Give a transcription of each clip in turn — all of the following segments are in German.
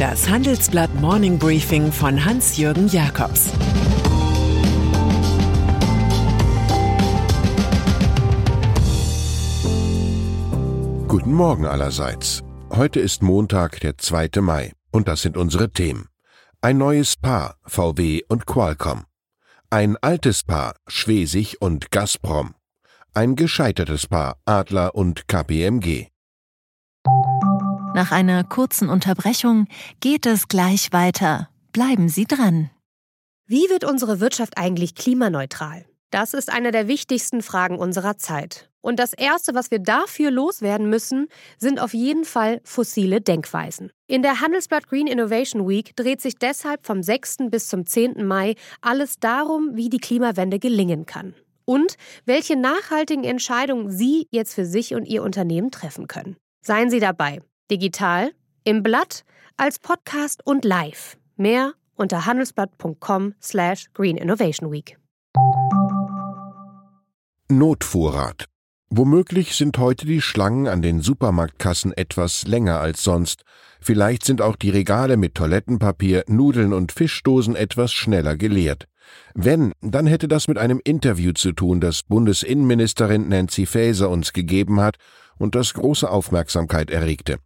Das Handelsblatt Morning Briefing von Hans-Jürgen Jakobs Guten Morgen allerseits. Heute ist Montag, der 2. Mai, und das sind unsere Themen. Ein neues Paar, VW und Qualcomm. Ein altes Paar, Schwesig und Gazprom. Ein gescheitertes Paar, Adler und KPMG. Nach einer kurzen Unterbrechung geht es gleich weiter. Bleiben Sie dran. Wie wird unsere Wirtschaft eigentlich klimaneutral? Das ist eine der wichtigsten Fragen unserer Zeit. Und das Erste, was wir dafür loswerden müssen, sind auf jeden Fall fossile Denkweisen. In der Handelsblatt Green Innovation Week dreht sich deshalb vom 6. bis zum 10. Mai alles darum, wie die Klimawende gelingen kann. Und welche nachhaltigen Entscheidungen Sie jetzt für sich und Ihr Unternehmen treffen können. Seien Sie dabei. Digital, im Blatt, als Podcast und live. Mehr unter handelsblatt.com slash Green Innovation Week. Notvorrat. Womöglich sind heute die Schlangen an den Supermarktkassen etwas länger als sonst. Vielleicht sind auch die Regale mit Toilettenpapier, Nudeln und Fischdosen etwas schneller geleert. Wenn, dann hätte das mit einem Interview zu tun, das Bundesinnenministerin Nancy Faeser uns gegeben hat und das große Aufmerksamkeit erregte.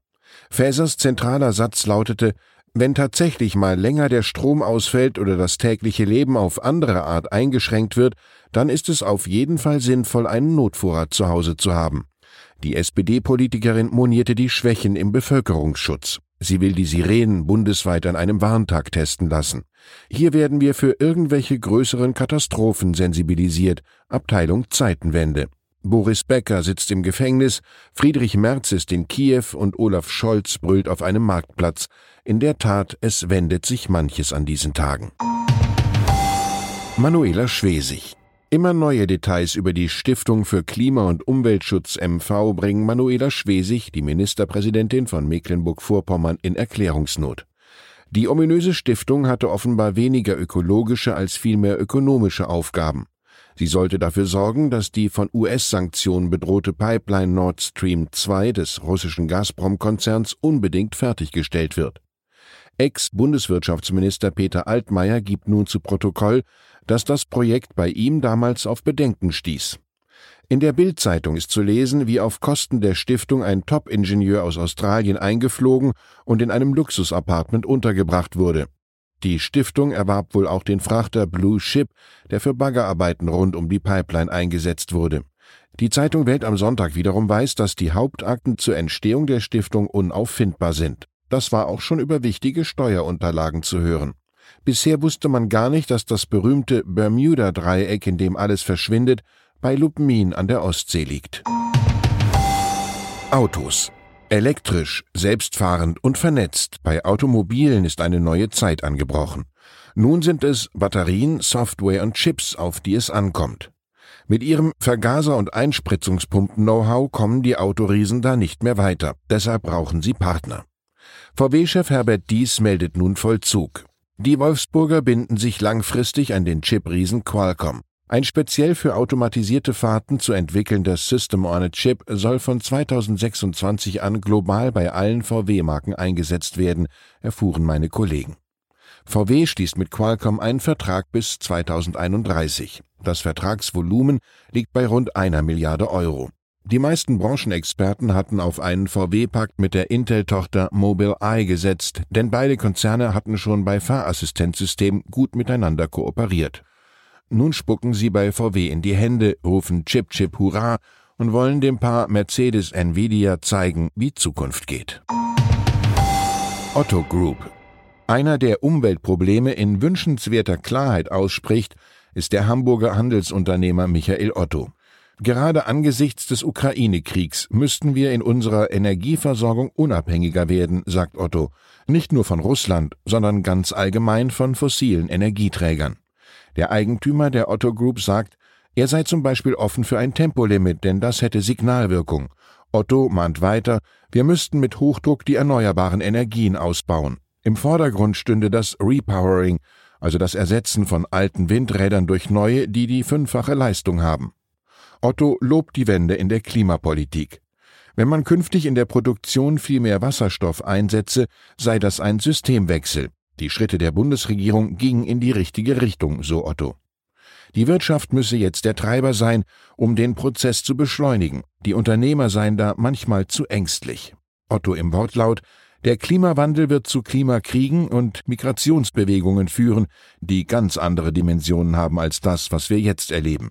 Faesers zentraler Satz lautete, wenn tatsächlich mal länger der Strom ausfällt oder das tägliche Leben auf andere Art eingeschränkt wird, dann ist es auf jeden Fall sinnvoll, einen Notvorrat zu Hause zu haben. Die SPD-Politikerin monierte die Schwächen im Bevölkerungsschutz. Sie will die Sirenen bundesweit an einem Warntag testen lassen. Hier werden wir für irgendwelche größeren Katastrophen sensibilisiert. Abteilung Zeitenwende. Boris Becker sitzt im Gefängnis, Friedrich Merz ist in Kiew und Olaf Scholz brüllt auf einem Marktplatz. In der Tat, es wendet sich manches an diesen Tagen. Manuela Schwesig Immer neue Details über die Stiftung für Klima- und Umweltschutz MV bringen Manuela Schwesig, die Ministerpräsidentin von Mecklenburg-Vorpommern, in Erklärungsnot. Die ominöse Stiftung hatte offenbar weniger ökologische als vielmehr ökonomische Aufgaben. Sie sollte dafür sorgen, dass die von US-Sanktionen bedrohte Pipeline Nord Stream 2 des russischen Gazprom-Konzerns unbedingt fertiggestellt wird. Ex-Bundeswirtschaftsminister Peter Altmaier gibt nun zu Protokoll, dass das Projekt bei ihm damals auf Bedenken stieß. In der Bild-Zeitung ist zu lesen, wie auf Kosten der Stiftung ein Top-Ingenieur aus Australien eingeflogen und in einem Luxusapartment untergebracht wurde. Die Stiftung erwarb wohl auch den Frachter Blue Ship, der für Baggerarbeiten rund um die Pipeline eingesetzt wurde. Die Zeitung Welt am Sonntag wiederum weiß, dass die Hauptakten zur Entstehung der Stiftung unauffindbar sind. Das war auch schon über wichtige Steuerunterlagen zu hören. Bisher wusste man gar nicht, dass das berühmte Bermuda-Dreieck, in dem alles verschwindet, bei Lubmin an der Ostsee liegt. Autos. Elektrisch, selbstfahrend und vernetzt. Bei Automobilen ist eine neue Zeit angebrochen. Nun sind es Batterien, Software und Chips, auf die es ankommt. Mit ihrem Vergaser- und Einspritzungspumpen-Know-how kommen die Autoriesen da nicht mehr weiter. Deshalb brauchen sie Partner. VW-Chef Herbert Dies meldet nun Vollzug. Die Wolfsburger binden sich langfristig an den Chip-Riesen Qualcomm. Ein speziell für automatisierte Fahrten zu entwickelnder System on a Chip soll von 2026 an global bei allen VW-Marken eingesetzt werden, erfuhren meine Kollegen. VW schließt mit Qualcomm einen Vertrag bis 2031. Das Vertragsvolumen liegt bei rund einer Milliarde Euro. Die meisten Branchenexperten hatten auf einen VW-Pakt mit der Intel-Tochter Mobileye gesetzt, denn beide Konzerne hatten schon bei Fahrassistenzsystemen gut miteinander kooperiert. Nun spucken sie bei VW in die Hände, rufen Chip Chip Hurra und wollen dem Paar Mercedes Nvidia zeigen, wie Zukunft geht. Otto Group. Einer, der Umweltprobleme in wünschenswerter Klarheit ausspricht, ist der Hamburger Handelsunternehmer Michael Otto. Gerade angesichts des Ukraine-Kriegs müssten wir in unserer Energieversorgung unabhängiger werden, sagt Otto, nicht nur von Russland, sondern ganz allgemein von fossilen Energieträgern. Der Eigentümer der Otto Group sagt, er sei zum Beispiel offen für ein Tempolimit, denn das hätte Signalwirkung. Otto mahnt weiter, wir müssten mit Hochdruck die erneuerbaren Energien ausbauen. Im Vordergrund stünde das Repowering, also das Ersetzen von alten Windrädern durch neue, die die fünffache Leistung haben. Otto lobt die Wende in der Klimapolitik. Wenn man künftig in der Produktion viel mehr Wasserstoff einsetze, sei das ein Systemwechsel. Die Schritte der Bundesregierung gingen in die richtige Richtung, so Otto. Die Wirtschaft müsse jetzt der Treiber sein, um den Prozess zu beschleunigen. Die Unternehmer seien da manchmal zu ängstlich. Otto im Wortlaut Der Klimawandel wird zu Klimakriegen und Migrationsbewegungen führen, die ganz andere Dimensionen haben als das, was wir jetzt erleben.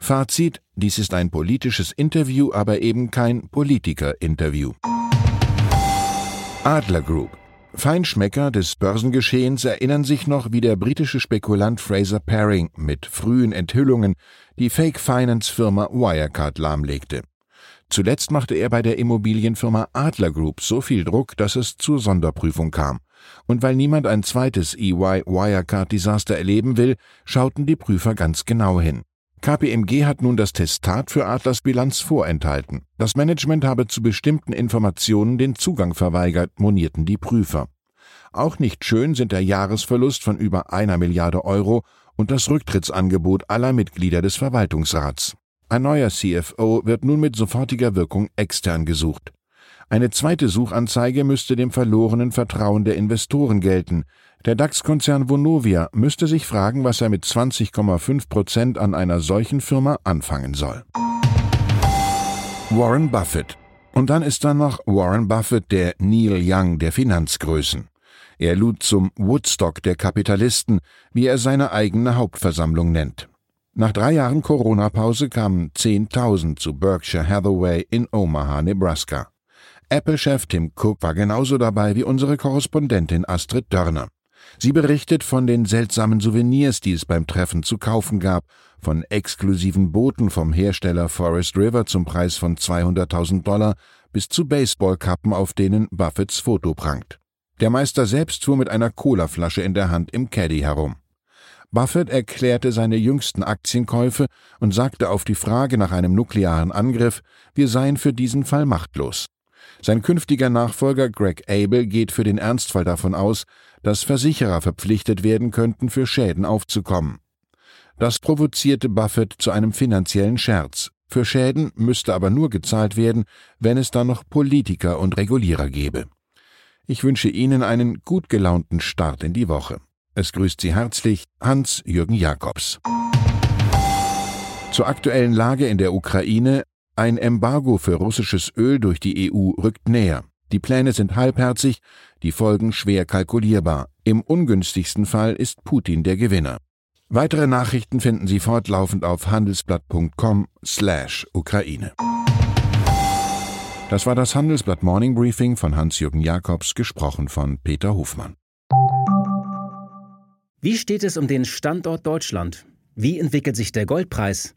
Fazit, dies ist ein politisches Interview, aber eben kein Politiker-Interview. Adler Group Feinschmecker des Börsengeschehens erinnern sich noch, wie der britische Spekulant Fraser Paring mit frühen Enthüllungen die Fake-Finance-Firma Wirecard lahmlegte. Zuletzt machte er bei der Immobilienfirma Adler Group so viel Druck, dass es zur Sonderprüfung kam. Und weil niemand ein zweites EY Wirecard Desaster erleben will, schauten die Prüfer ganz genau hin. KPMG hat nun das Testat für Adlers Bilanz vorenthalten. Das Management habe zu bestimmten Informationen den Zugang verweigert, monierten die Prüfer. Auch nicht schön sind der Jahresverlust von über einer Milliarde Euro und das Rücktrittsangebot aller Mitglieder des Verwaltungsrats. Ein neuer CFO wird nun mit sofortiger Wirkung extern gesucht. Eine zweite Suchanzeige müsste dem verlorenen Vertrauen der Investoren gelten. Der DAX-Konzern Vonovia müsste sich fragen, was er mit 20,5 Prozent an einer solchen Firma anfangen soll. Warren Buffett. Und dann ist da noch Warren Buffett, der Neil Young der Finanzgrößen. Er lud zum Woodstock der Kapitalisten, wie er seine eigene Hauptversammlung nennt. Nach drei Jahren Corona-Pause kamen 10.000 zu Berkshire Hathaway in Omaha, Nebraska. Apple-Chef Tim Cook war genauso dabei wie unsere Korrespondentin Astrid Dörner. Sie berichtet von den seltsamen Souvenirs, die es beim Treffen zu kaufen gab, von exklusiven Booten vom Hersteller Forest River zum Preis von 200.000 Dollar bis zu Baseballkappen, auf denen Buffetts Foto prangt. Der Meister selbst fuhr mit einer Colaflasche in der Hand im Caddy herum. Buffett erklärte seine jüngsten Aktienkäufe und sagte auf die Frage nach einem nuklearen Angriff, wir seien für diesen Fall machtlos. Sein künftiger Nachfolger Greg Abel geht für den Ernstfall davon aus, dass Versicherer verpflichtet werden könnten, für Schäden aufzukommen. Das provozierte Buffett zu einem finanziellen Scherz. Für Schäden müsste aber nur gezahlt werden, wenn es dann noch Politiker und Regulierer gäbe. Ich wünsche Ihnen einen gut gelaunten Start in die Woche. Es grüßt Sie herzlich Hans-Jürgen Jakobs. Zur aktuellen Lage in der Ukraine ein Embargo für russisches Öl durch die EU rückt näher. Die Pläne sind halbherzig, die Folgen schwer kalkulierbar. Im ungünstigsten Fall ist Putin der Gewinner. Weitere Nachrichten finden Sie fortlaufend auf handelsblatt.com/Ukraine. Das war das Handelsblatt Morning Briefing von Hans-Jürgen Jakobs, gesprochen von Peter Hofmann. Wie steht es um den Standort Deutschland? Wie entwickelt sich der Goldpreis?